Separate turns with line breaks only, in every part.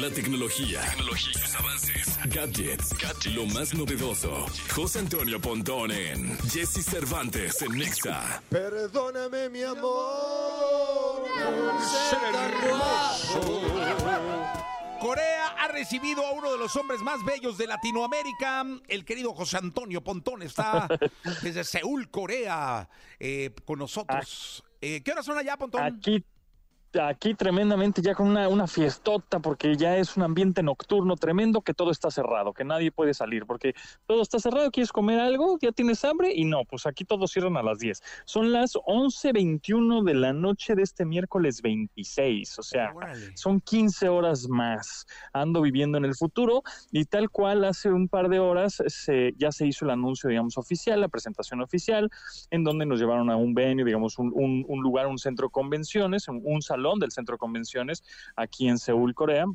La tecnología, tecnología sus avances, gadgets, lo más novedoso. José Antonio Pontón en Jesse Cervantes en Nexa.
Perdóname, mi amor.
Corea ha recibido a uno de los hombres más bellos de Latinoamérica. El querido José Antonio Pontón está desde Seúl, Corea, eh, con nosotros. Eh, ¿Qué horas son allá, Pontón?
Aquí aquí tremendamente ya con una, una, fiestota porque ya es un ambiente nocturno tremendo que todo está cerrado, que nadie puede salir porque todo está cerrado, quieres comer algo, ya tienes hambre y no, pues aquí todos cierran a las 10. Son las 11.21 de la noche de este miércoles 26, o sea, son 15 horas más. Ando viviendo en el futuro y tal cual hace un par de horas se, ya se hizo el anuncio, digamos, oficial, la presentación oficial, en donde nos llevaron a un venue, digamos, un, un, un lugar, un centro de convenciones, un, un salón del Centro de Convenciones aquí en Seúl, Corea,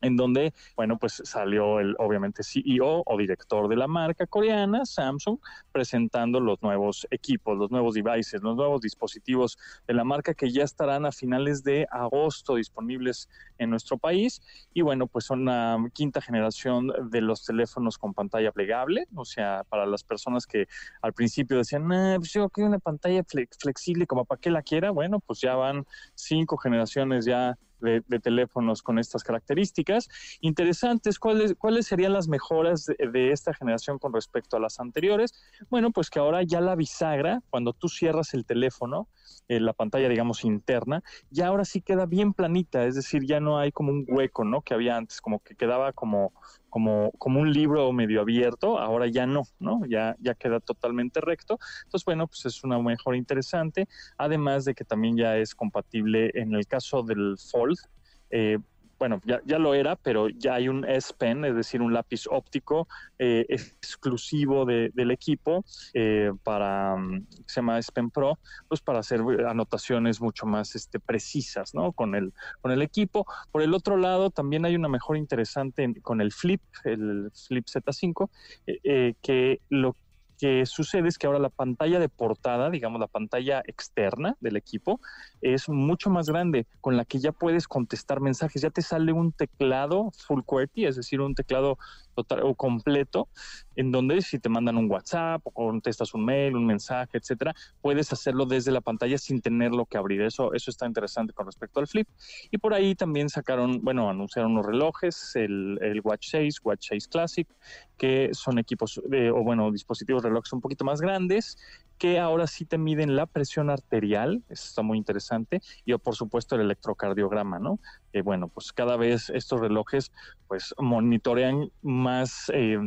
en donde, bueno, pues salió el obviamente CEO o director de la marca coreana, Samsung, presentando los nuevos equipos, los nuevos devices, los nuevos dispositivos de la marca que ya estarán a finales de agosto disponibles en nuestro país. Y bueno, pues son la quinta generación de los teléfonos con pantalla plegable, o sea, para las personas que al principio decían, nah, pues yo quiero una pantalla flexible, como para qué la quiera, bueno, pues ya van cinco generaciones ya de, teléfonos con estas características. Interesantes, ¿cuáles, cuáles serían las mejoras de, esta generación con respecto a las anteriores? Bueno, pues que ahora ya la bisagra, cuando tú cierras el teléfono, eh, la pantalla, digamos, interna, ya ahora sí queda bien planita, es decir, ya no hay como un hueco, ¿no? Que había antes, como que quedaba como, como, como un libro medio abierto, ahora ya no, ¿no? Ya, ya queda totalmente recto. Entonces, bueno, pues es una mejora interesante, además de que también ya es compatible en el caso del Fold, eh, bueno, ya, ya, lo era, pero ya hay un S Pen, es decir, un lápiz óptico eh, exclusivo del equipo eh, para, mm, se llama S Pen Pro, pues para hacer anotaciones mucho más este, precisas, ¿no? Con el, con el equipo. Por el otro lado, también hay una mejora interesante con el Flip, el Flip Z5, eh, que lo que sucede es que ahora la pantalla de portada, digamos la pantalla externa del equipo, es mucho más grande, con la que ya puedes contestar mensajes. Ya te sale un teclado full QWERTY, es decir, un teclado total o completo, en donde si te mandan un WhatsApp o contestas un mail, un mensaje, etcétera, puedes hacerlo desde la pantalla sin tenerlo que abrir. Eso, eso está interesante con respecto al Flip. Y por ahí también sacaron, bueno, anunciaron unos relojes, el, el Watch 6, Watch 6 Classic, que son equipos, o bueno, dispositivos relojes un poquito más grandes que ahora sí te miden la presión arterial, eso está muy interesante, y por supuesto el electrocardiograma, ¿no? Eh, bueno, pues cada vez estos relojes pues monitorean más eh,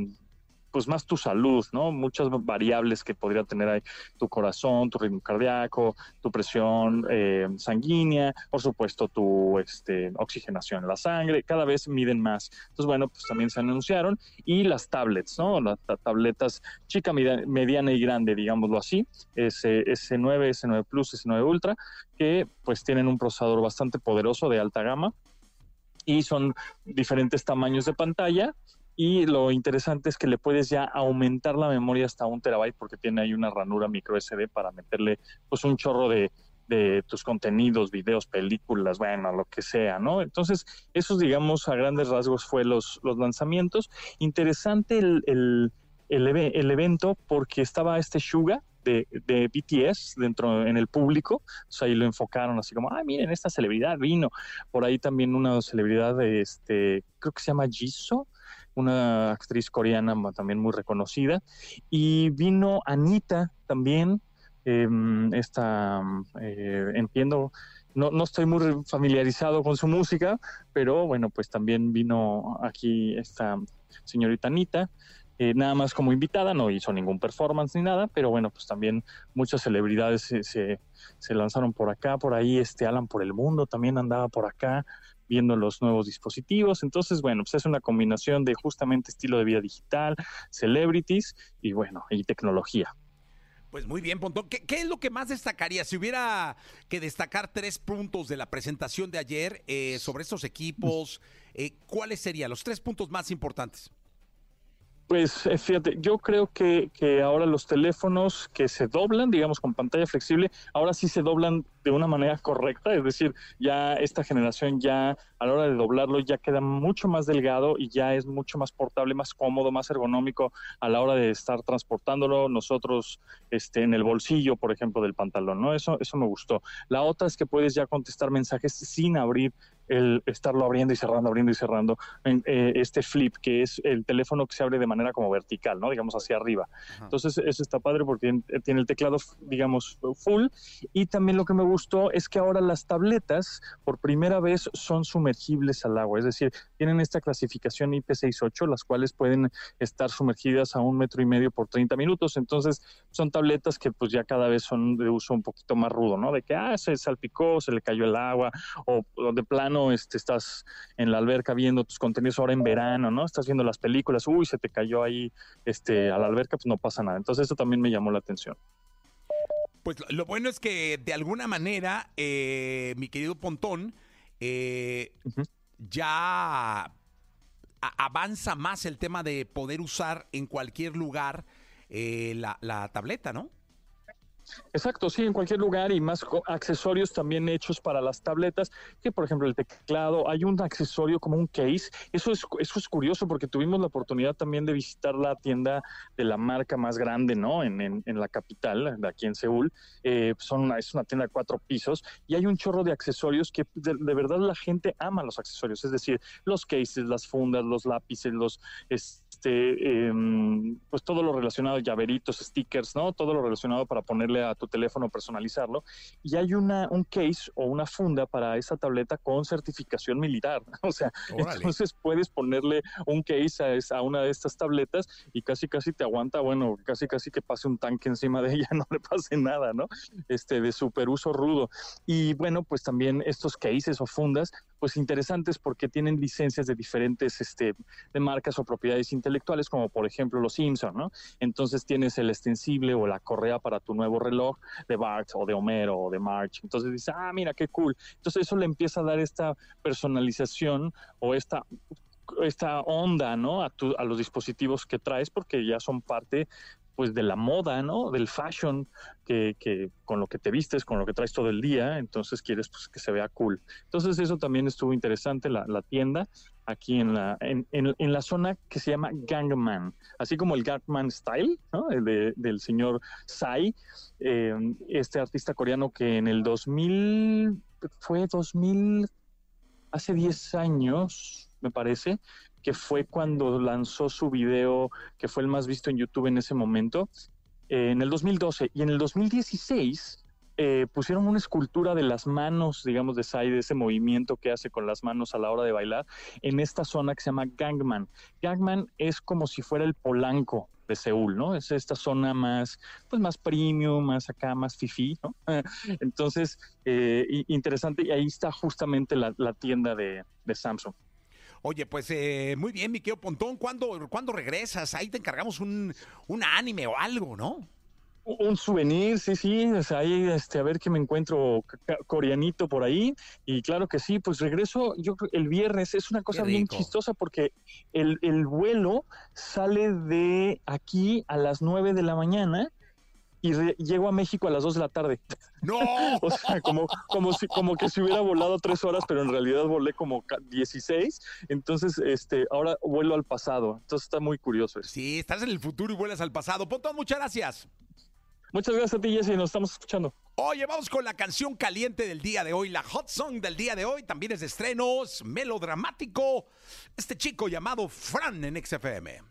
pues más tu salud, ¿no? Muchas variables que podría tener ahí tu corazón, tu ritmo cardíaco, tu presión eh, sanguínea, por supuesto tu este, oxigenación en la sangre, cada vez miden más. Entonces, bueno, pues también se anunciaron y las tablets, ¿no? Las tabletas chica, mediana y grande, digámoslo así, S, S9, S9 Plus, S9 Ultra, que pues tienen un procesador bastante poderoso de alta gama y son diferentes tamaños de pantalla y lo interesante es que le puedes ya aumentar la memoria hasta un terabyte porque tiene ahí una ranura micro SD para meterle pues un chorro de, tus contenidos, videos, películas, bueno, lo que sea, ¿no? Entonces, esos, digamos, a grandes rasgos fue los, los lanzamientos. Interesante el, el, el, evento porque estaba este Suga, de, de, BTS dentro en el público, o sea, ahí lo enfocaron así como, ah, miren, esta celebridad vino. Por ahí también una celebridad de este, creo que se llama Jisoo, una actriz coreana también muy reconocida. Y vino Anita también, em, esta, eh, entiendo, no, no estoy muy familiarizado con su música, pero bueno, pues también vino aquí esta señorita Anita. Eh, nada más como invitada, no hizo ningún performance ni nada, pero bueno, pues también muchas celebridades se, se, se lanzaron por acá, por ahí, este Alan por el mundo también andaba por acá, viendo los nuevos dispositivos. Entonces, bueno, pues es una combinación de justamente estilo de vida digital, celebrities y bueno, y tecnología.
Pues muy bien, Pontón. ¿Qué, es lo que más destacaría? Si hubiera que destacar tres puntos de la presentación de ayer eh, sobre estos equipos, eh, ¿cuáles serían los tres puntos más importantes?
Pues eh, fíjate, yo creo que, que ahora los teléfonos que se doblan, digamos con pantalla flexible, ahora sí se doblan de una manera correcta, es decir, ya esta generación ya a la hora de doblarlo ya queda mucho más delgado y ya es mucho más portable, más cómodo, más ergonómico a la hora de estar transportándolo nosotros este en el bolsillo, por ejemplo, del pantalón, ¿no? Eso eso me gustó. La otra es que puedes ya contestar mensajes sin abrir el estarlo abriendo y cerrando, abriendo y cerrando, en, eh, este flip, que es el teléfono que se abre de manera como vertical, ¿no? Digamos hacia arriba.
Ajá.
Entonces, eso está padre porque tiene- tiene el teclado, digamos, full. Y también lo que me gustó es que ahora las tabletas, por primera vez, son sumergibles al agua. Es decir, tienen esta clasificación IP68, las cuales pueden estar sumergidas a un metro y medio por 30 minutos. Entonces, son tabletas que pues ya cada vez son de uso un poquito más rudo, ¿no? De que, ah, se salpicó, se le cayó el agua, o, o de plano este, estás en la alberca viendo tus contenidos ahora en verano, ¿no? Estás viendo las películas, uy, se te cayó ahí este, a la alberca, pues no pasa nada. Entonces, eso también me llamó la atención.
Pues lo- bueno es que de alguna manera, eh, mi querido Pontón, eh, ya avanza más el tema de poder usar en cualquier lugar eh, la, la tableta, ¿no?
Exacto, sí, en cualquier lugar y más accesorios también hechos para las tabletas, que por ejemplo el teclado, hay un accesorio como un case, eso es, eso es curioso porque tuvimos la oportunidad también de visitar la tienda de la marca más grande, ¿no? En, en, en la capital, de aquí en Seúl, eh, son una, es una tienda de cuatro pisos y hay un chorro de accesorios que de, de verdad la gente ama los accesorios, es decir, los cases, las fundas, los lápices, los... Este, em, pues todo lo relacionado, llaveritos, stickers, ¿no? Todo lo relacionado para ponerle a tu teléfono, personalizarlo. Y hay una, un case o una funda para esa tableta con certificación militar. O sea,
Órale.
entonces puedes ponerle un case a, esa- a una de estas tabletas y casi casi te aguanta, bueno, casi casi que pase un tanque encima de ella, no le pase nada, ¿no? Este, de super uso rudo. Y bueno, pues también estos cases o fundas, pues interesantes porque tienen licencias de diferentes, este, de marcas o propiedades intelectuales, como por ejemplo los Simpson, ¿no? Entonces tienes el extensible o la correa para tu nuevo reloj de Bart o de Homero o de March. Entonces dices, ah, mira, qué cool. Entonces eso le empieza a dar esta personalización o esta esta onda, ¿no? A, tu- a los dispositivos que traes porque ya son parte pues de la moda, ¿no? Del fashion que, con lo que te vistes, con lo que traes todo el día, entonces quieres pues que se vea cool. Entonces eso también estuvo interesante la, tienda aquí en la en, la zona que se llama Gangman, así como el Gangnam Style, ¿no? De- del señor Psy, eh, este artista coreano que en el 2000 fue 2000 hace 10 años, me parece, que fue cuando lanzó su video, que fue el más visto en YouTube en ese momento, eh, en el 2012. Y en el 2016 eh, pusieron una escultura de las manos, digamos, de Sai, de ese movimiento que hace con las manos a la hora de bailar, en esta zona que se llama Gangman. Gangman es como si fuera el Polanco de Seúl, ¿no? Es esta zona más, pues más premium, más acá, más fifi, ¿no? Entonces, eh, interesante, y ahí está justamente la, la tienda de, de Samsung.
Oye, pues eh, muy bien, mi querido Pontón, ¿cuándo, ¿cuándo regresas? Ahí te encargamos un, un anime o algo, ¿no?
Un souvenir, sí, sí, o sea, ahí este, a ver qué me encuentro coreanito por ahí. Y claro que sí, pues regreso yo el viernes. Es una cosa bien chistosa porque el, el vuelo sale de aquí a las 9 de la mañana y llego a México a las 2 de la tarde.
¡No!
O sea, como, como, si, como que si hubiera volado tres horas, pero en realidad volé como ca- 16. Entonces, este, ahora vuelo al pasado. Entonces está muy curioso eso.
Sí, estás en el futuro y vuelas al pasado. Pontón, muchas gracias.
Muchas gracias a ti, Jesse. Nos estamos escuchando.
Oye, vamos con la canción caliente del día de hoy, la hot song del día de hoy, también es de estrenos, melodramático, este chico llamado Fran en XFM.